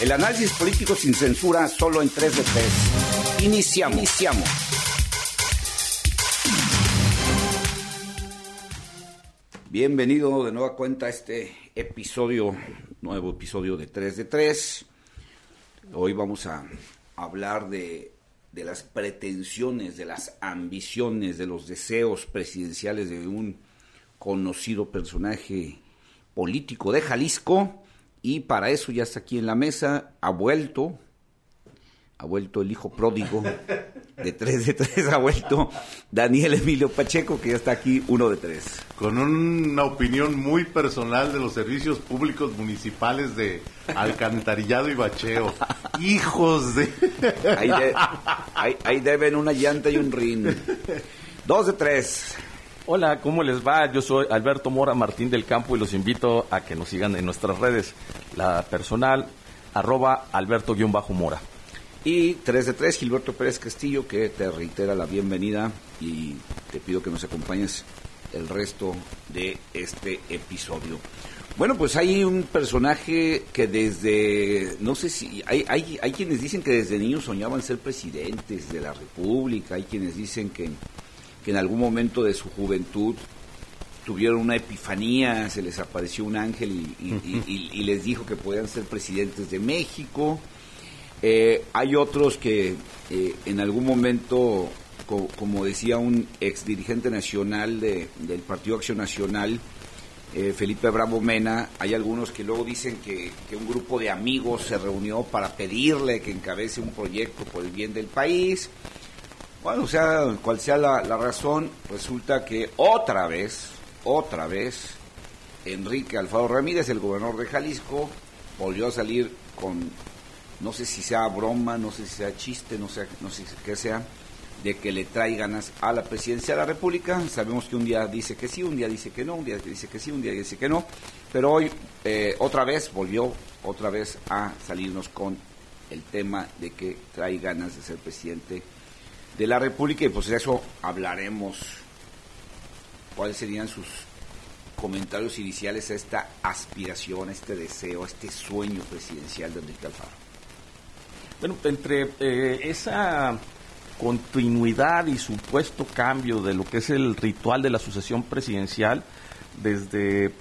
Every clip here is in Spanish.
El análisis político sin censura solo en 3 de 3. Iniciamos. Iniciamos. Bienvenido de nueva cuenta a este episodio, nuevo episodio de 3 de 3. Hoy vamos a hablar de, de las pretensiones, de las ambiciones, de los deseos presidenciales de un conocido personaje político de Jalisco y para eso ya está aquí en la mesa, ha vuelto, ha vuelto el hijo pródigo de 3 de 3, ha vuelto Daniel Emilio Pacheco, que ya está aquí uno de 3. Con una opinión muy personal de los servicios públicos municipales de alcantarillado y bacheo. Hijos de... Ahí, de- ahí- ahí deben una llanta y un rin. Dos de tres. Hola, ¿cómo les va? Yo soy Alberto Mora Martín del Campo y los invito a que nos sigan en nuestras redes. La personal, arroba Alberto-Mora. Y 3 de 3, Gilberto Pérez Castillo, que te reitera la bienvenida y te pido que nos acompañes el resto de este episodio. Bueno, pues hay un personaje que desde, no sé si, hay, hay, hay quienes dicen que desde niños soñaban ser presidentes de la República, hay quienes dicen que, que en algún momento de su juventud tuvieron una epifanía, se les apareció un ángel y, y- y- y les dijo que podían ser presidentes de México. Eh, hay otros que eh, en algún momento, co- como decía un ex dirigente nacional de- del Partido Acción Nacional, eh, Felipe Bravo Mena, hay algunos que luego dicen que, que un grupo de amigos se reunió para pedirle que encabece un proyecto por el bien del país. Bueno, o sea, cual sea la, la razón, resulta que otra vez, otra vez, Enrique Alfaro Ramírez, el gobernador de Jalisco, volvió a salir con, no sé si sea broma, no sé si sea chiste, no sé, no sé qué sea, de que le trae ganas a la presidencia de la República. Sabemos que un día dice que sí, un día dice que no, un día dice que sí, un día dice que no, pero hoy eh, otra vez volvió, otra vez a salirnos con el tema de que trae ganas de ser presidente de la República y pues de eso hablaremos. ¿Cuáles serían sus comentarios iniciales a esta aspiración, a este deseo, a este sueño presidencial de Enrique Alfaro? Bueno, entre eh, esa continuidad y supuesto cambio de lo que es el ritual de la sucesión presidencial, desde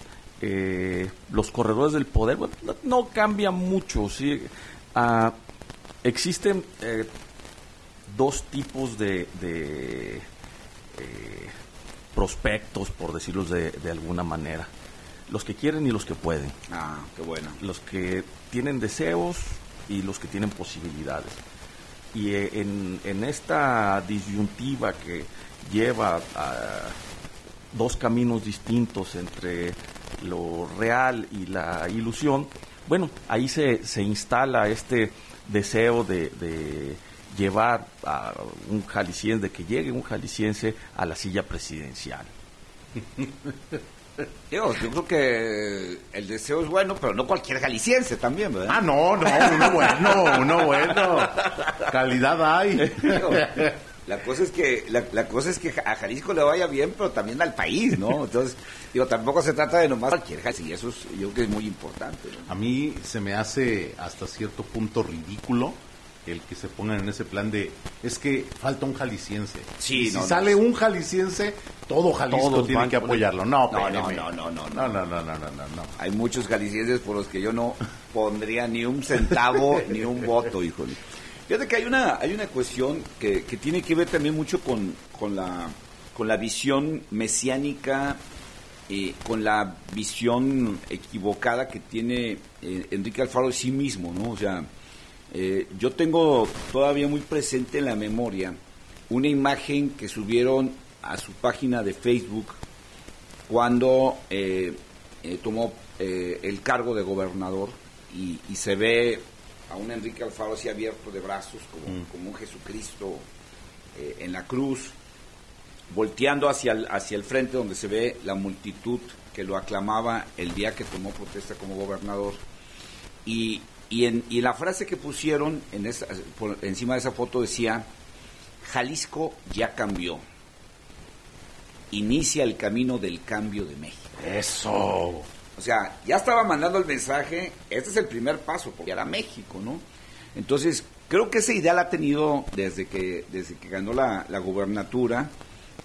eh, los corredores del poder, bueno, no, cambia mucho. ¿sí? Ah, existen eh, dos tipos de, de, eh, prospectos, por decirlo de, de alguna manera. Los que quieren y los que pueden. Ah, qué bueno. Los que tienen deseos y los que tienen posibilidades. Y eh, en, en esta disyuntiva que lleva a dos caminos distintos entre lo real y la ilusión, bueno, ahí se, se instala este deseo de, de llevar a un jalisciense, de que llegue un jalisciense a la silla presidencial. Digo, yo creo que el deseo es bueno, pero no cualquier jalisciense también, ¿verdad? Ah, no, no, uno bueno, uno bueno. Calidad hay. La cosa es que la, la cosa es que a Jalisco le vaya bien, pero también al país, ¿no? Entonces, digo, tampoco se trata de nomás cualquier Jalisco, y eso es, yo creo que es muy importante. ¿no? A mí se me hace hasta cierto punto ridículo el que se pongan en ese plan de es que falta un jalisciense. Sí, si no, no. sale un jalisciense, todo Jalisco Todos tiene que apoyarlo. No, No, espéreme. no, no, no, no, no, no, no, no, no, no, no. Hay muchos jaliscienses por los que yo no pondría ni un centavo ni un voto, híjole. Fíjate que hay una, hay una cuestión que, que tiene que ver también mucho con, con, la, con la visión mesiánica, eh, con la visión equivocada que tiene eh, Enrique Alfaro de sí mismo, ¿no? O sea, eh, yo tengo todavía muy presente en la memoria una imagen que subieron a su página de Facebook cuando eh, eh, tomó el cargo de gobernador y, y se ve a un Enrique Alfaro así abierto de brazos como, como un Jesucristo en la cruz, volteando hacia el, hacia el frente donde se ve la multitud que lo aclamaba el día que tomó protesta como gobernador. Y, y, en, y la frase que pusieron en esa, por encima de esa foto decía, Jalisco ya cambió. Inicia el camino del cambio de México. Eso. O sea, ya estaba mandando el mensaje, este es el primer paso, porque era México, ¿no? Entonces, creo que esa idea la ha tenido desde que, desde que ganó la, la gubernatura.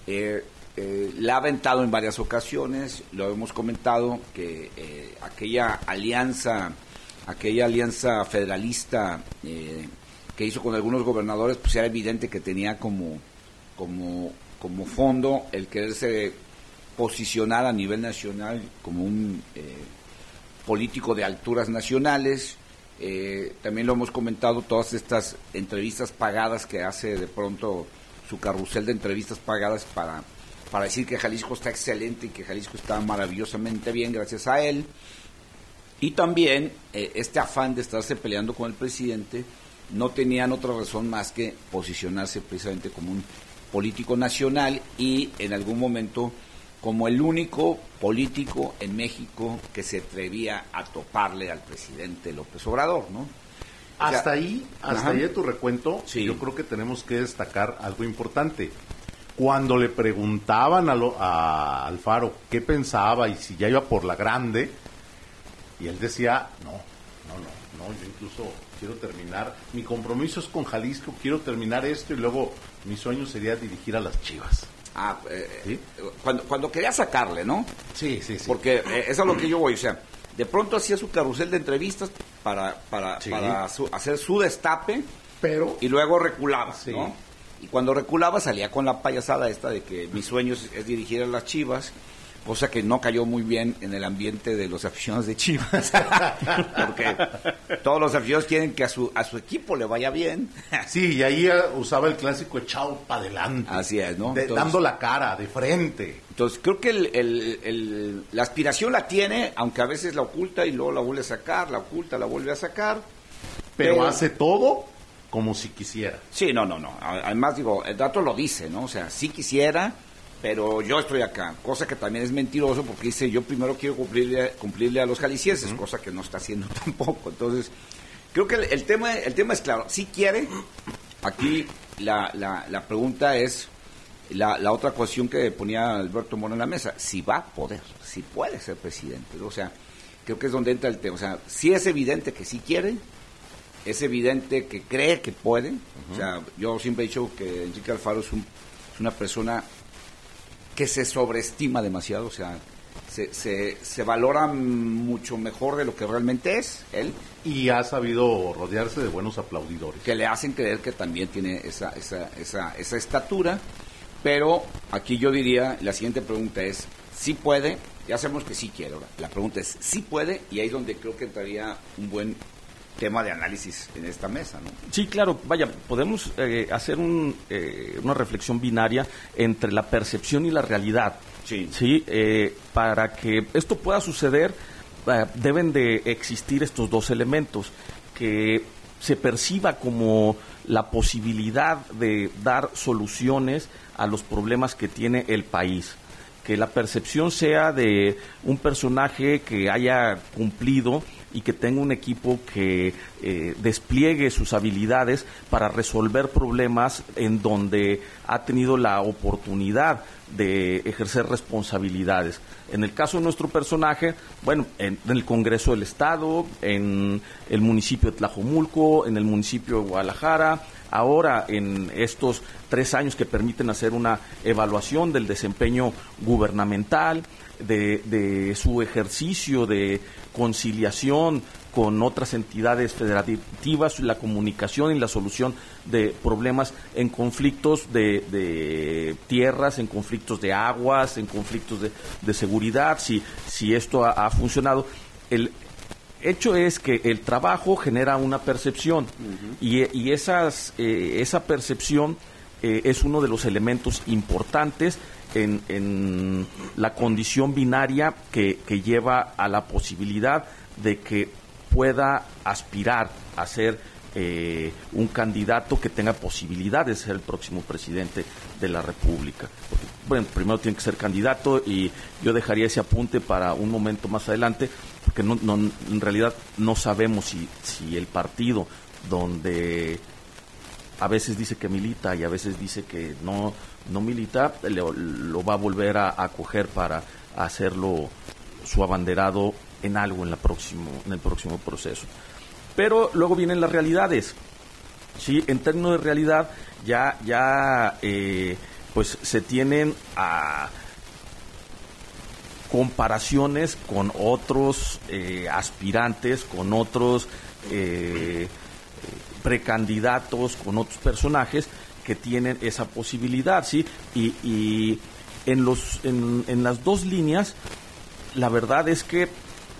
Eh, eh, la ha aventado en varias ocasiones, lo hemos comentado, que eh, aquella alianza, aquella alianza federalista que hizo con algunos gobernadores, pues era evidente que tenía como, como, como fondo el quererse posicionar a nivel nacional como un político de alturas nacionales, eh, también lo hemos comentado, todas estas entrevistas pagadas que hace de pronto su carrusel de entrevistas pagadas para, para decir que Jalisco está excelente y que Jalisco está maravillosamente bien gracias a él. Y también eh, este afán de estarse peleando con el presidente, no tenían otra razón más que posicionarse precisamente como un político nacional y en algún momento como el único político en México que se atrevía a toparle al presidente López Obrador, ¿no? hasta ahí, hasta ahí de tu recuento, yo creo que tenemos que destacar algo importante. Cuando le preguntaban a, a Alfaro qué pensaba y si ya iba por la grande, y él decía, no, no, no, no, yo incluso quiero terminar, mi compromiso es con Jalisco, quiero terminar esto y luego mi sueño sería dirigir a las Chivas. Ah, eh, cuando, cuando quería sacarle, ¿no? Sí, sí, sí. Porque eh, eso es lo que yo voy, o sea, de pronto hacía su carrusel de entrevistas para, para, para hacer su destape, pero y luego reculaba, ¿no? Y cuando reculaba salía con la payasada esta de que mi sueño es dirigir a las Chivas cosa que no cayó muy bien en el ambiente de los aficionados de Chivas, porque todos los aficionados quieren que a su, a su equipo le vaya bien. sí, y ahí usaba el clásico echado para adelante. Así es, ¿no? dando la cara, de frente. Entonces, creo que el, la aspiración la tiene, aunque a veces la oculta y luego la vuelve a sacar, la oculta, la vuelve a sacar. Pero, hace todo como si quisiera. Sí, no, no, no. Además, digo, el dato lo dice, ¿no? O sea, si quisiera pero yo estoy acá, cosa que también es mentiroso porque dice yo primero quiero cumplirle, cumplirle a los jaliscienses, cosa que no está haciendo tampoco. Entonces, creo que el, tema, el tema es claro, si quiere, aquí la, la, la pregunta es la, la, otra cuestión que ponía Alberto Moro en la mesa, si va a poder, si puede ser presidente. O sea, creo que es donde entra el tema. O sea, si es evidente que sí quiere, es evidente que cree que puede. O sea, yo siempre he dicho que Enrique Alfaro es, un, es una persona que se sobreestima demasiado, o sea, se, se, se, valora mucho mejor de lo que realmente es él. Y ha sabido rodearse de buenos aplaudidores. Que le hacen creer que también tiene esa, esa, esa, esa estatura. Pero aquí yo diría, la siguiente pregunta es, si puede, ya sabemos que sí quiere, la pregunta es, si puede, y ahí es donde creo que entraría un buen tema de análisis en esta mesa. ¿no? Sí, claro, vaya, podemos eh, hacer un, eh, una reflexión binaria entre la percepción y la realidad. Sí. ¿sí? Eh, para que esto pueda suceder, deben de existir estos dos elementos, que se perciba como la posibilidad de dar soluciones a los problemas que tiene el país que la percepción sea de un personaje que haya cumplido y que tenga un equipo que eh, despliegue sus habilidades para resolver problemas en donde ha tenido la oportunidad de ejercer responsabilidades. En el caso de nuestro personaje, bueno, en, el Congreso del Estado, en el municipio de Tlajomulco, en el municipio de Guadalajara, ahora en estos tres años que permiten hacer una evaluación del desempeño gubernamental, de, su ejercicio de conciliación con otras entidades federativas, la comunicación y la solución de problemas en conflictos de, tierras, en conflictos de aguas, en conflictos de, seguridad, si, si esto ha, funcionado. El hecho es que el trabajo genera una percepción y, esas, eh, esa percepción eh, es uno de los elementos importantes en, la condición binaria que, lleva a la posibilidad de que pueda aspirar a ser eh, un candidato que tenga posibilidad de ser el próximo presidente de la República. bueno, primero tiene que ser candidato y yo dejaría ese apunte para un momento más adelante, porque no, en realidad no sabemos si, si el partido donde a veces dice que milita y a veces dice que no, no milita, lo, va a volver a, acoger para hacerlo su abanderado en algo en, la próximo, en el próximo proceso. Pero luego vienen las realidades. ¿sí? En términos de realidad, ya, ya eh, pues se tienen a comparaciones con otros eh, aspirantes, con otros eh, precandidatos, con otros personajes que tienen esa posibilidad, ¿sí? Y, y en, los, en, en las dos líneas, la verdad es que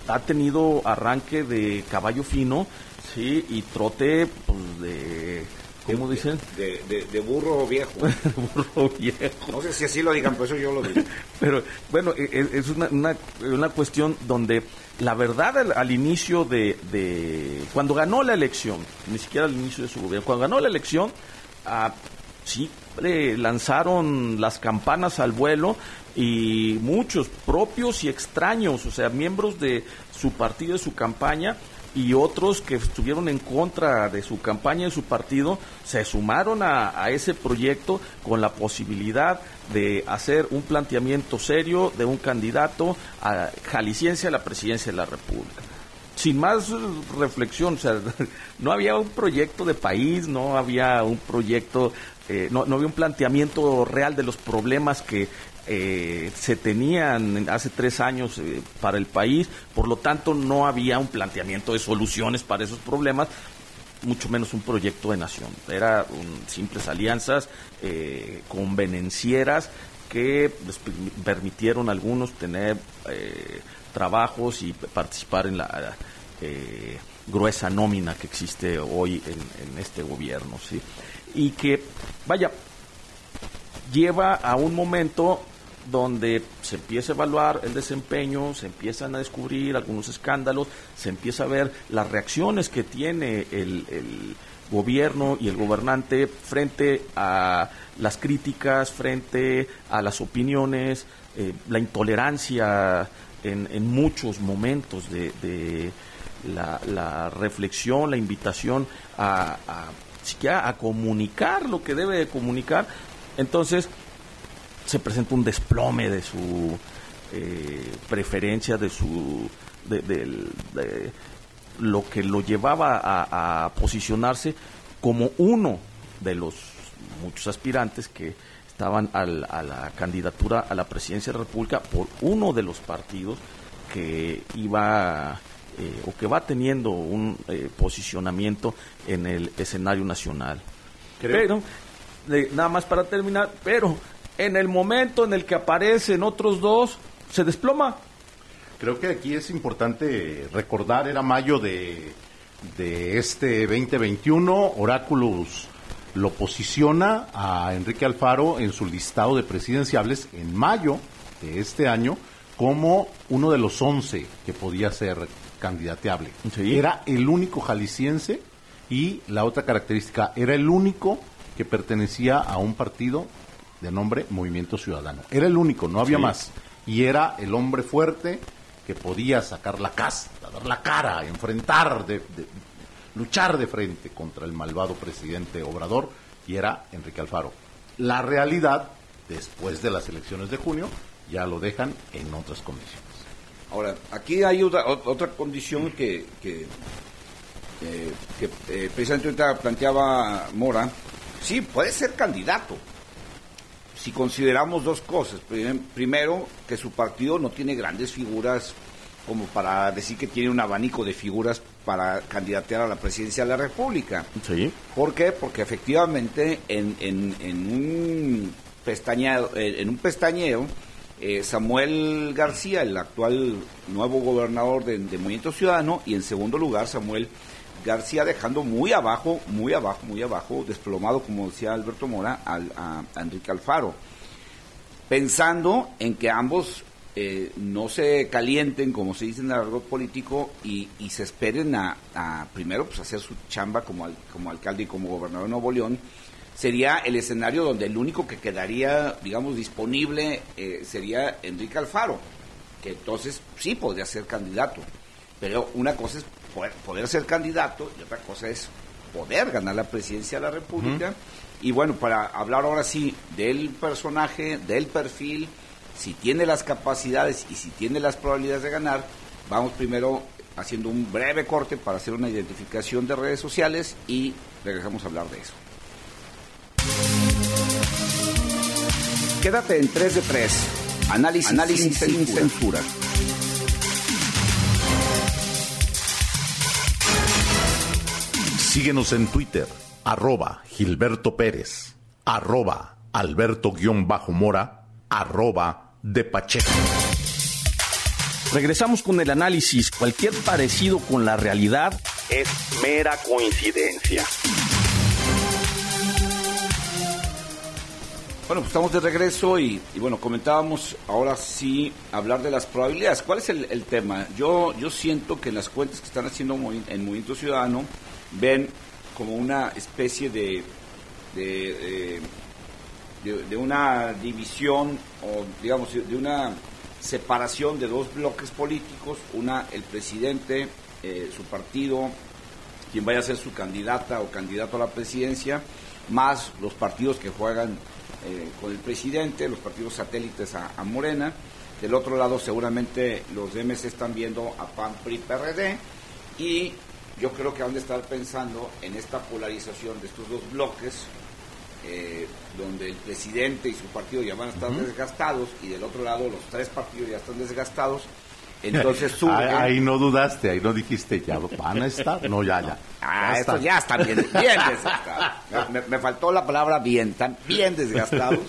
ha tenido arranque de caballo fino, sí, y trote pues, de ¿Cómo dicen? De, burro viejo. burro viejo. No sé si así lo digan, pero eso yo lo digo. pero bueno, e, e, es una, una, cuestión donde la verdad al, inicio de, de, Cuando ganó la elección, ni siquiera al inicio de su gobierno, cuando ganó la elección, ah, sí, le lanzaron las campanas al vuelo y muchos propios y extraños, o sea, miembros de su partido, de su campaña, y otros que estuvieron en contra de su campaña y su partido se sumaron a, ese proyecto con la posibilidad de hacer un planteamiento serio de un candidato a jalisciense a la presidencia de la República. Sin más reflexión, o sea, no había un proyecto de país, no había un proyecto, eh, no, no había un planteamiento real de los problemas que eh, se tenían hace tres años eh, para el país, por lo tanto no había un planteamiento de soluciones para esos problemas, mucho menos un proyecto de nación. Eran simples alianzas eh, convenencieras que les permitieron a algunos tener eh, trabajos y participar en la gruesa nómina que existe hoy en, en este gobierno. ¿sí? Y que, vaya, lleva a un momento donde se empieza a evaluar el desempeño, se empiezan a descubrir algunos escándalos, se empieza a ver las reacciones que tiene el, gobierno y el gobernante frente a las críticas, frente a las opiniones, eh, la intolerancia en, muchos momentos de, la, reflexión, la invitación a, a, a comunicar lo que debe de comunicar. Entonces, se presenta un desplome de su eh, preferencia, de su de, lo que lo llevaba a, posicionarse como uno de los muchos aspirantes que estaban a la candidatura a la presidencia de la República por uno de los partidos que iba eh, o que va teniendo un eh, posicionamiento en el escenario nacional. Pero, nada más para terminar, pero en el momento en el que aparecen otros dos, se desploma. Creo que aquí es importante recordar, era mayo de, de este 2021, Oráculos lo posiciona a Enrique Alfaro en su listado de presidenciables en mayo de este año como uno de los 11 que podía ser candidateable. Era el único jalisciense y la otra característica, era el único que pertenecía a un partido de nombre Movimiento Ciudadano. Era el único, no había más. Y era el hombre fuerte que podía sacar la casta, dar la cara, enfrentar, de, luchar de frente contra el malvado presidente Obrador, y era Enrique Alfaro. La realidad, después de las elecciones de junio, ya lo dejan en otras condiciones. Ahora, aquí hay otra, otra condición que, que, eh, que eh, precisamente planteaba Mora. Sí, puede ser candidato, si consideramos dos cosas. Primero, que su partido no tiene grandes figuras como para decir que tiene un abanico de figuras para candidatear a la presidencia de la República. Sí. ¿Por qué? Porque efectivamente en, en, un pestañeo, eh, en un pestañeo eh, Samuel García, el actual nuevo gobernador de, de Movimiento Ciudadano, y en segundo lugar Samuel García dejando muy abajo, muy abajo, muy abajo, desplomado, como decía Alberto Mora, al, a, Enrique Alfaro, pensando en que ambos eh, no se calienten, como se dice en el argot político, y, se esperen a, primero, pues hacer su chamba como, como alcalde y como gobernador de Nuevo León, sería el escenario donde el único que quedaría, digamos, disponible eh, sería Enrique Alfaro, que entonces sí podría ser candidato. Pero una cosa es poder, ser candidato y otra cosa es poder ganar la presidencia de la República. Y bueno, para hablar ahora sí del personaje, del perfil si tiene las capacidades y si tiene las probabilidades de ganar, vamos primero haciendo un breve corte para hacer una identificación de redes sociales y regresamos a hablar de eso. Quédate en 3 de 3. Análisis, Análisis sin, censura. Síguenos en Twitter, arroba Gilberto Pérez, arroba Alberto-Mora, arroba de Pacheco. Regresamos con el análisis. Cualquier parecido con la realidad es mera coincidencia. Bueno, pues estamos de regreso y, bueno, comentábamos ahora sí hablar de las probabilidades. ¿Cuál es el, tema? Yo, yo siento que las cuentas que están haciendo en Movimiento Ciudadano ven como una especie de, de, de, una división o digamos de una separación de dos bloques políticos, una el presidente, eh, su partido, quien vaya a ser su candidata o candidato a la presidencia, más los partidos que juegan eh, con el presidente, los partidos satélites a, Morena. Del otro lado seguramente los MS están viendo a PAN, PRI, PRD y yo creo que han de estar pensando en esta polarización de estos dos bloques, eh, donde el presidente y su partido ya van a estar desgastados y del otro lado los tres partidos ya están desgastados entonces surge... Ahí, no dudaste, ahí no dijiste, ya van a estar. No, ya, ya. Ah, estos ya están bien, bien desgastados. Me, faltó la palabra bien, están bien desgastados.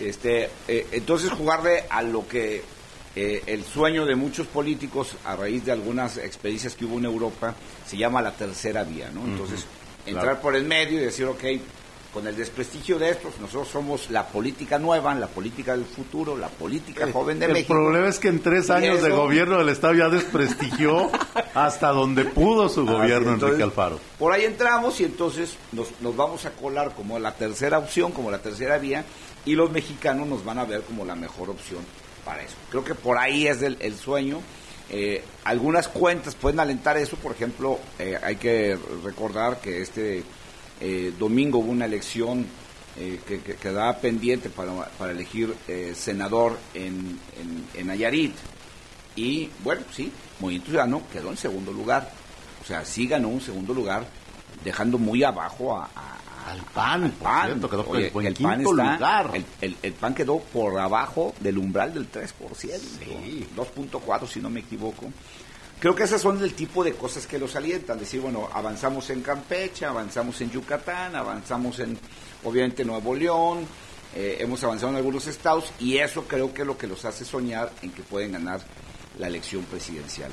Este, eh, entonces jugarle a lo que eh, el sueño de muchos políticos a raíz de algunas experiencias que hubo en Europa se llama la tercera vía, ¿no? Entonces, entrar por el medio y decir, ok, con el desprestigio de estos, nosotros somos la política nueva, la política del futuro, la política joven de México. El problema es que en tres años de gobierno del Estado ya desprestigió hasta donde pudo su gobierno, Enrique Alfaro. Por ahí entramos y entonces nos, nos vamos a colar como la tercera opción, como la tercera vía, y los mexicanos nos van a ver como la mejor opción para eso. Creo que por ahí es el, el sueño. Eh, algunas cuentas pueden alentar eso, por ejemplo, eh, hay que recordar que este eh, domingo hubo una elección eh, que, quedaba pendiente para, elegir eh, senador en, en, Nayarit. Y bueno, sí, Movimiento Ciudadano quedó en segundo lugar. O sea, sí ganó un segundo lugar, dejando muy abajo a, al PAN. PAN. quedó el, PAN lugar. El, PAN quedó por abajo del umbral del 3%. Sí. 2.4 si no me equivoco. Creo que esas son el tipo de cosas que los alientan, decir, bueno, avanzamos en Campeche, avanzamos en Yucatán, avanzamos en, obviamente, Nuevo León, eh, hemos avanzado en algunos estados y eso creo que es lo que los hace soñar en que pueden ganar la elección presidencial.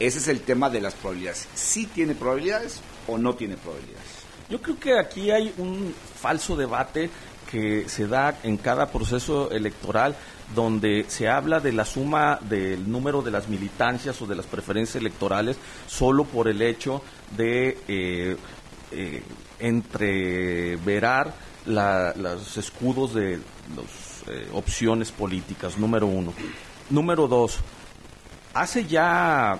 Ese es el tema de las probabilidades. ¿Sí tiene probabilidades o no tiene probabilidades? Yo creo que aquí hay un falso debate que se da en cada proceso electoral donde se habla de la suma del número de las militancias o de las preferencias electorales solo por el hecho de eh, eh, entreverar los escudos de las eh, opciones políticas, número uno. Número dos, hace ya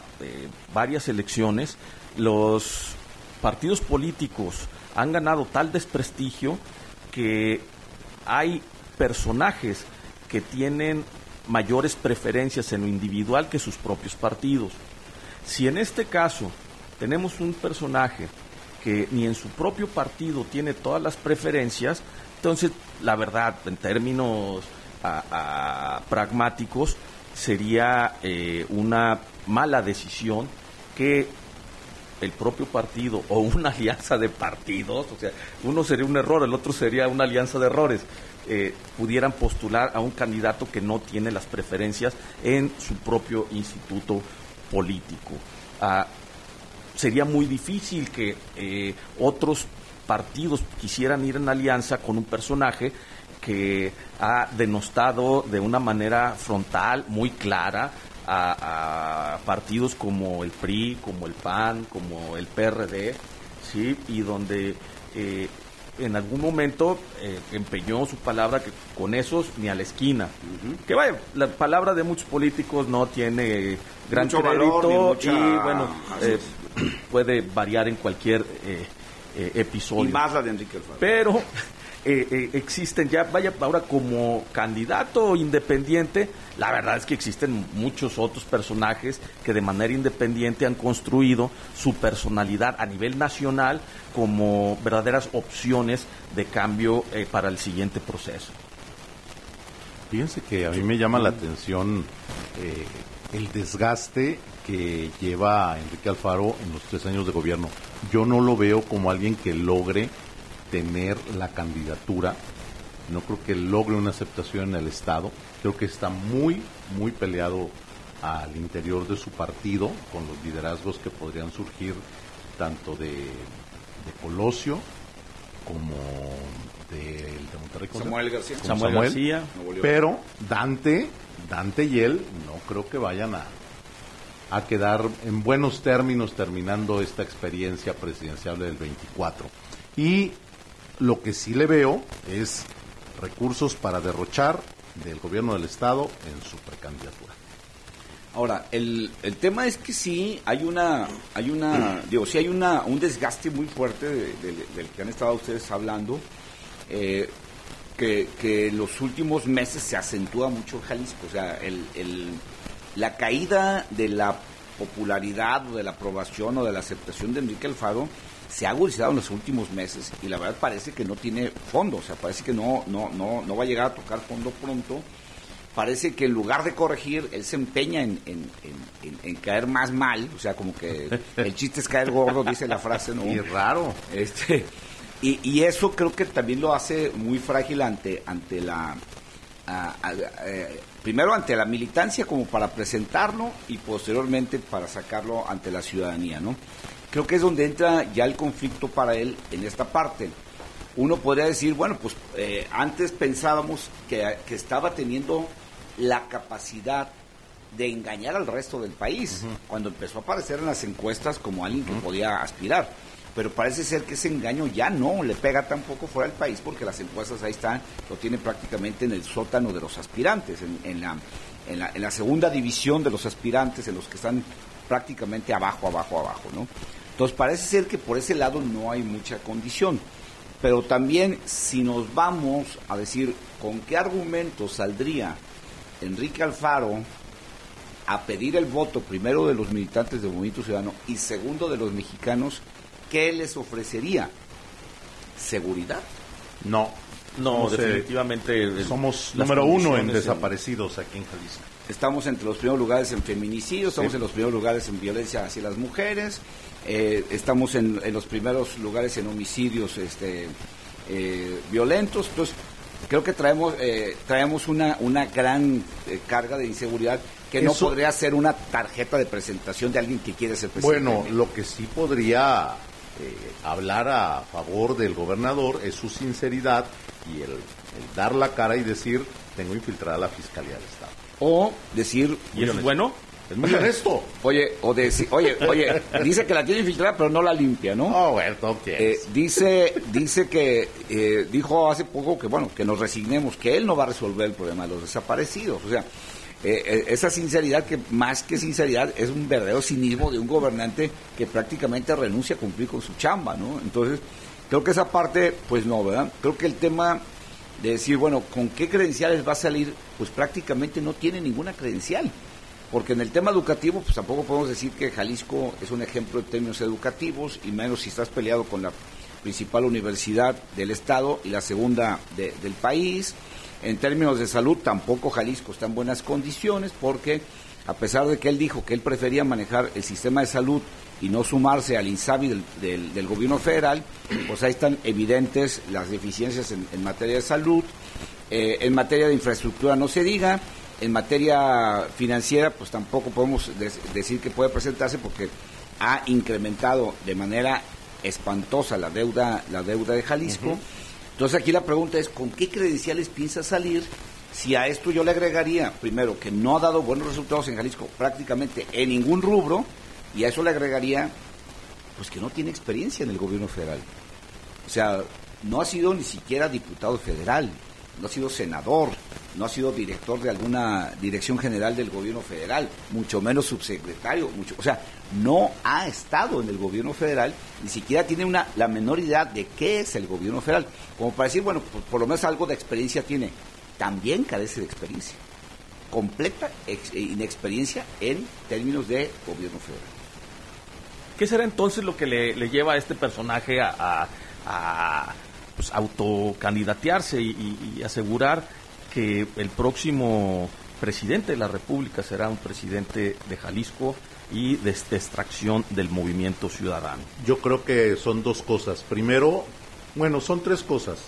varias elecciones los partidos políticos han ganado tal desprestigio que hay personajes que tienen mayores preferencias en lo individual que sus propios partidos. Si en este caso tenemos un personaje que ni en su propio partido tiene todas las preferencias, entonces la verdad, en términos pragmáticos, sería eh, una mala decisión que el propio partido o una alianza de partidos, o sea, uno sería un error, el otro sería una alianza de errores. Eh, pudieran postular a un candidato que no tiene las preferencias en su propio instituto político. Ah, sería muy difícil que eh, otros partidos quisieran ir en alianza con un personaje que ha denostado de una manera frontal, muy clara, a, partidos como el PRI, como el PAN, como el PRD, ¿sí? y donde eh, en algún momento eh, empeñó su palabra que con esos ni a la esquina. Que vaya, la palabra de muchos políticos no tiene gran crédito y, bueno, eh, puede variar en cualquier eh, episodio. Y más la de Enrique Pero eh, eh, existen ya, vaya ahora como candidato independiente, la verdad es que existen muchos otros personajes que de manera independiente han construido su personalidad a nivel nacional como verdaderas opciones de cambio eh, para el siguiente proceso. Fíjense que a mí me llama la atención el desgaste que lleva Enrique Alfaro en los tres años de gobierno. Yo no lo veo como alguien que logre tener la candidatura. No creo que logre una aceptación en el Estado. Creo que está muy, muy peleado al interior de su partido con los liderazgos que podrían surgir tanto de, de Colosio como de, de Monterrey. Samuel García. Samuel, García. Pero Dante, Dante y él no creo que vayan a, a quedar en buenos términos terminando esta experiencia presidencial del 24. Y lo que sí le veo es recursos para derrochar del gobierno del Estado en su precandidatura. Ahora, el, el tema es que sí hay una, hay una, digo, sí hay una, un desgaste muy fuerte del que han estado ustedes hablando, eh, que, que en los últimos meses se acentúa mucho en Jalisco. O sea, el, el, la caída de la popularidad o de la aprobación o de la aceptación de Enrique Alfaro se ha agudizado en los últimos meses y la verdad parece que no tiene fondo, o sea, parece que no, no, no, no va a llegar a tocar fondo pronto. Parece que en lugar de corregir, él se empeña en, en, caer más mal, o sea, como que el chiste es caer gordo, dice la frase, ¿no? Y raro. Este, y, y eso creo que también lo hace muy frágil ante, ante la... Eh, primero ante la militancia como para presentarlo y posteriormente para sacarlo ante la ciudadanía, ¿no? Creo que es donde entra ya el conflicto para él en esta parte. Uno podría decir, bueno, pues eh, antes pensábamos que, estaba teniendo la capacidad de engañar al resto del país, cuando empezó a aparecer en las encuestas como alguien que podía aspirar. Pero parece ser que ese engaño ya no le pega tampoco fuera del país, porque las encuestas ahí están, lo tiene prácticamente en el sótano de los aspirantes, en, la, en, la, en la segunda división de los aspirantes, en los que están prácticamente abajo, abajo, abajo, ¿no? Entonces parece ser que por ese lado no hay mucha condición. Pero también si nos vamos a decir con qué argumento saldría Enrique Alfaro a pedir el voto primero de los militantes del Movimiento Ciudadano y segundo de los mexicanos, ¿qué les ofrecería? ¿Seguridad? No. No, definitivamente. Somos número uno en desaparecidos aquí en Jalisco. Estamos entre los primeros lugares en feminicidios, estamos en los primeros lugares en violencia hacia las mujeres, eh, estamos en, los primeros lugares en homicidios este, eh, violentos. Entonces, creo que traemos, eh, traemos una, una gran carga de inseguridad que no podría ser una tarjeta de presentación de alguien que quiere ser presidente. Bueno, lo que sí podría hablar a favor del gobernador es su sinceridad y el, dar la cara y decir, tengo infiltrada la Fiscalía del Estado. O decir, ¿y es bueno? Es muy honesto. Oye, o oye, oye, dice que la tiene infiltrada, pero no la limpia, ¿no? Oh, bueno, eh, dice, dice que, eh, dijo hace poco que, bueno, que nos resignemos, que él no va a resolver el problema de los desaparecidos. O sea, eh, esa sinceridad que más que sinceridad es un verdadero cinismo de un gobernante que prácticamente renuncia a cumplir con su chamba, ¿no? Entonces, creo que esa parte, pues no, ¿verdad? Creo que el tema de decir, bueno, ¿con qué credenciales va a salir? Pues prácticamente no tiene ninguna credencial porque en el tema educativo, pues tampoco podemos decir que Jalisco es un ejemplo en términos educativos, y menos si estás peleado con la principal universidad del Estado y la segunda del país. En términos de salud, tampoco Jalisco está en buenas condiciones, porque a pesar de que él dijo que él prefería manejar el sistema de salud y no sumarse al INSABI del, gobierno federal, pues ahí están evidentes las deficiencias en, materia de salud. Eh, en materia de infraestructura no se diga, en materia financiera, pues tampoco podemos decir que puede presentarse porque ha incrementado de manera espantosa la deuda, la deuda de Jalisco. Entonces aquí la pregunta es, ¿con qué credenciales piensa salir? Si a esto yo le agregaría, primero, que no ha dado buenos resultados en Jalisco prácticamente en ningún rubro, y a eso le agregaría, pues que no tiene experiencia en el gobierno federal. O sea, no ha sido ni siquiera diputado federal, no ha sido senador, no ha sido director de alguna dirección general del gobierno federal, mucho menos subsecretario, mucho, o sea, no ha estado en el gobierno federal, ni siquiera tiene una la menor idea de qué es el gobierno federal, como para decir, bueno, por, lo menos algo de experiencia tiene, también carece de experiencia, completa inexperiencia en términos de gobierno federal. ¿Qué será entonces lo que le, lleva a este personaje a, pues, autocandidatearse y asegurar que el próximo presidente de la República será un presidente de Jalisco y de extracción del movimiento ciudadano. Yo creo que son dos cosas. Primero, bueno, son tres cosas.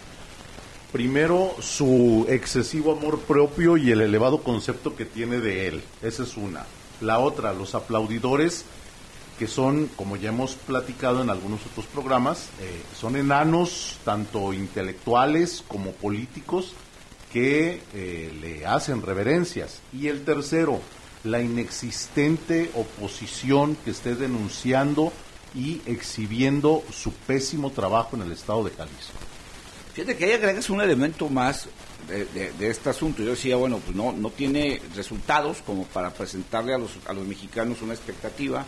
Primero, su excesivo amor propio y el elevado concepto que tiene de él. Esa es una. La otra, los aplaudidores, que son, como ya hemos platicado en algunos otros programas, eh, son enanos, tanto intelectuales como políticos, que eh, le hacen reverencias. Y el tercero, la inexistente oposición que esté denunciando y exhibiendo su pésimo trabajo en el estado de Jalisco. Fíjate que ahí agregas un elemento más de, este asunto. Yo decía, bueno, pues no, no tiene resultados como para presentarle a los, a los mexicanos una expectativa.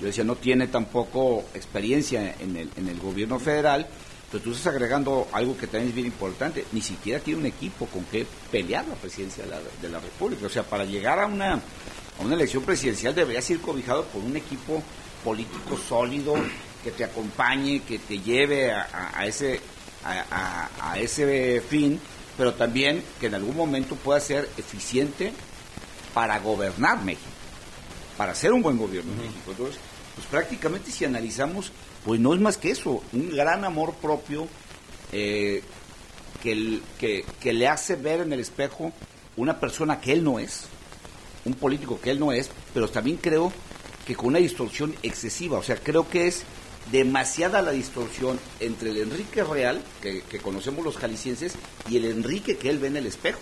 Yo decía, no tiene tampoco experiencia en el, en el gobierno federal pero tú estás agregando algo que también es bien importante, ni siquiera tiene un equipo con que pelear la presidencia de la, República. O sea, para llegar a una, a una elección presidencial deberías ir cobijado por un equipo político sólido que te acompañe, que te lleve a, ese, a, ese fin, pero también que en algún momento pueda ser eficiente para gobernar México, para ser un buen gobierno en México. Entonces, pues prácticamente si analizamos pues no es más que eso, un gran amor propio eh, que, que, le hace ver en el espejo una persona que él no es, un político que él no es, pero también creo que con una distorsión excesiva, o sea, creo que es demasiada la distorsión entre el Enrique real, que, conocemos los jaliscienses, y el Enrique que él ve en el espejo.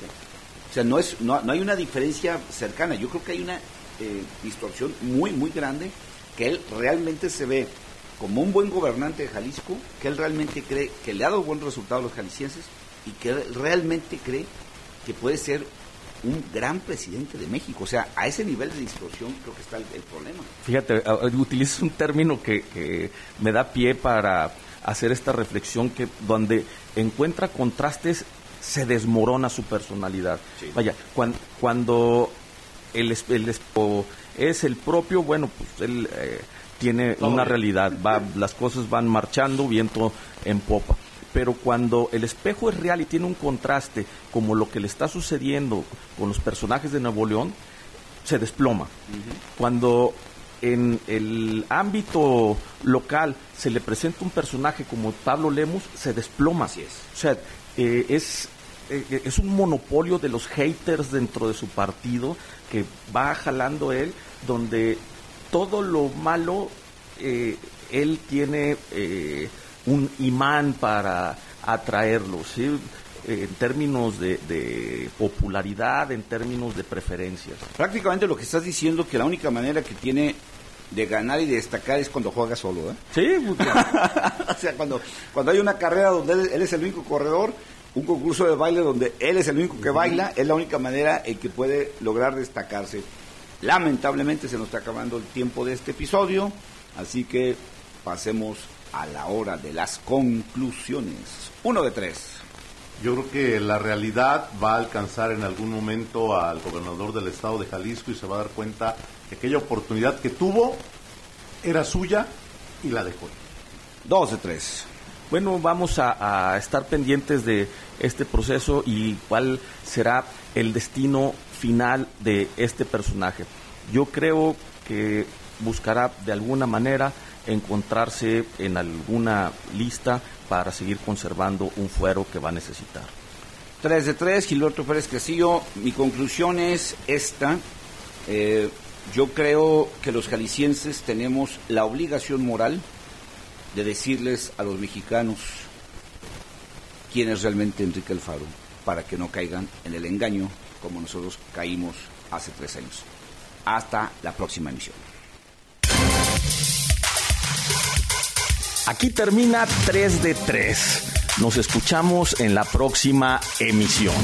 O sea, no, es, no, hay una diferencia cercana, yo creo que hay una eh, distorsión muy, muy grande, que él realmente se ve como un buen gobernante de Jalisco, que él realmente cree que le ha dado buen resultado a los jaliscienses y que realmente cree que puede ser un gran presidente de México. O sea, a ese nivel de distorsión creo que está el, problema. Fíjate, utilizas un término que, me da pie para hacer esta reflexión que donde encuentra contrastes se desmorona su personalidad. Vaya, cuando, cuando el, el, es el propio, bueno, pues él... Eh, tiene una realidad, va, las cosas van marchando, viento en popa. Pero cuando el espejo es real y tiene un contraste, como lo que le está sucediendo con los personajes de Nuevo León, se desploma. Cuando en el ámbito local se le presenta un personaje como Pablo Lemus, se desploma. Así es. O sea, eh, es, eh, es un monopolio de los haters dentro de su partido que va jalando él, donde todo lo malo, eh, él tiene eh, un imán para atraerlo, ¿sí? en términos de, popularidad, en términos de preferencias. Prácticamente lo que estás diciendo que la única manera que tiene de ganar y de destacar es cuando juega solo, ¿eh? Sí, o sea, cuando, cuando hay una carrera donde él, es el único corredor, un concurso de baile donde él es el único que baila, es la única manera en que puede lograr destacarse. Lamentablemente se nos está acabando el tiempo de este episodio, así que pasemos a la hora de las conclusiones. Uno de tres. Yo creo que la realidad va a alcanzar en algún momento al gobernador del estado de Jalisco y se va a dar cuenta que aquella oportunidad que tuvo era suya y la dejó. Dos de tres. Bueno, vamos a, estar pendientes de este proceso y cuál será el destino final de este personaje. Yo creo que buscará de alguna manera encontrarse en alguna lista para seguir conservando un fuero que va a necesitar. 3 de 3, Gilberto Pérez Castillo. Mi conclusión es esta. Eh, yo creo que los jaliscienses tenemos la obligación moral de decirles a los mexicanos quién es realmente Enrique Alfaro, para que no caigan en el engaño como nosotros caímos hace tres años. Hasta la próxima emisión. Aquí termina 3 de 3. Nos escuchamos en la próxima emisión.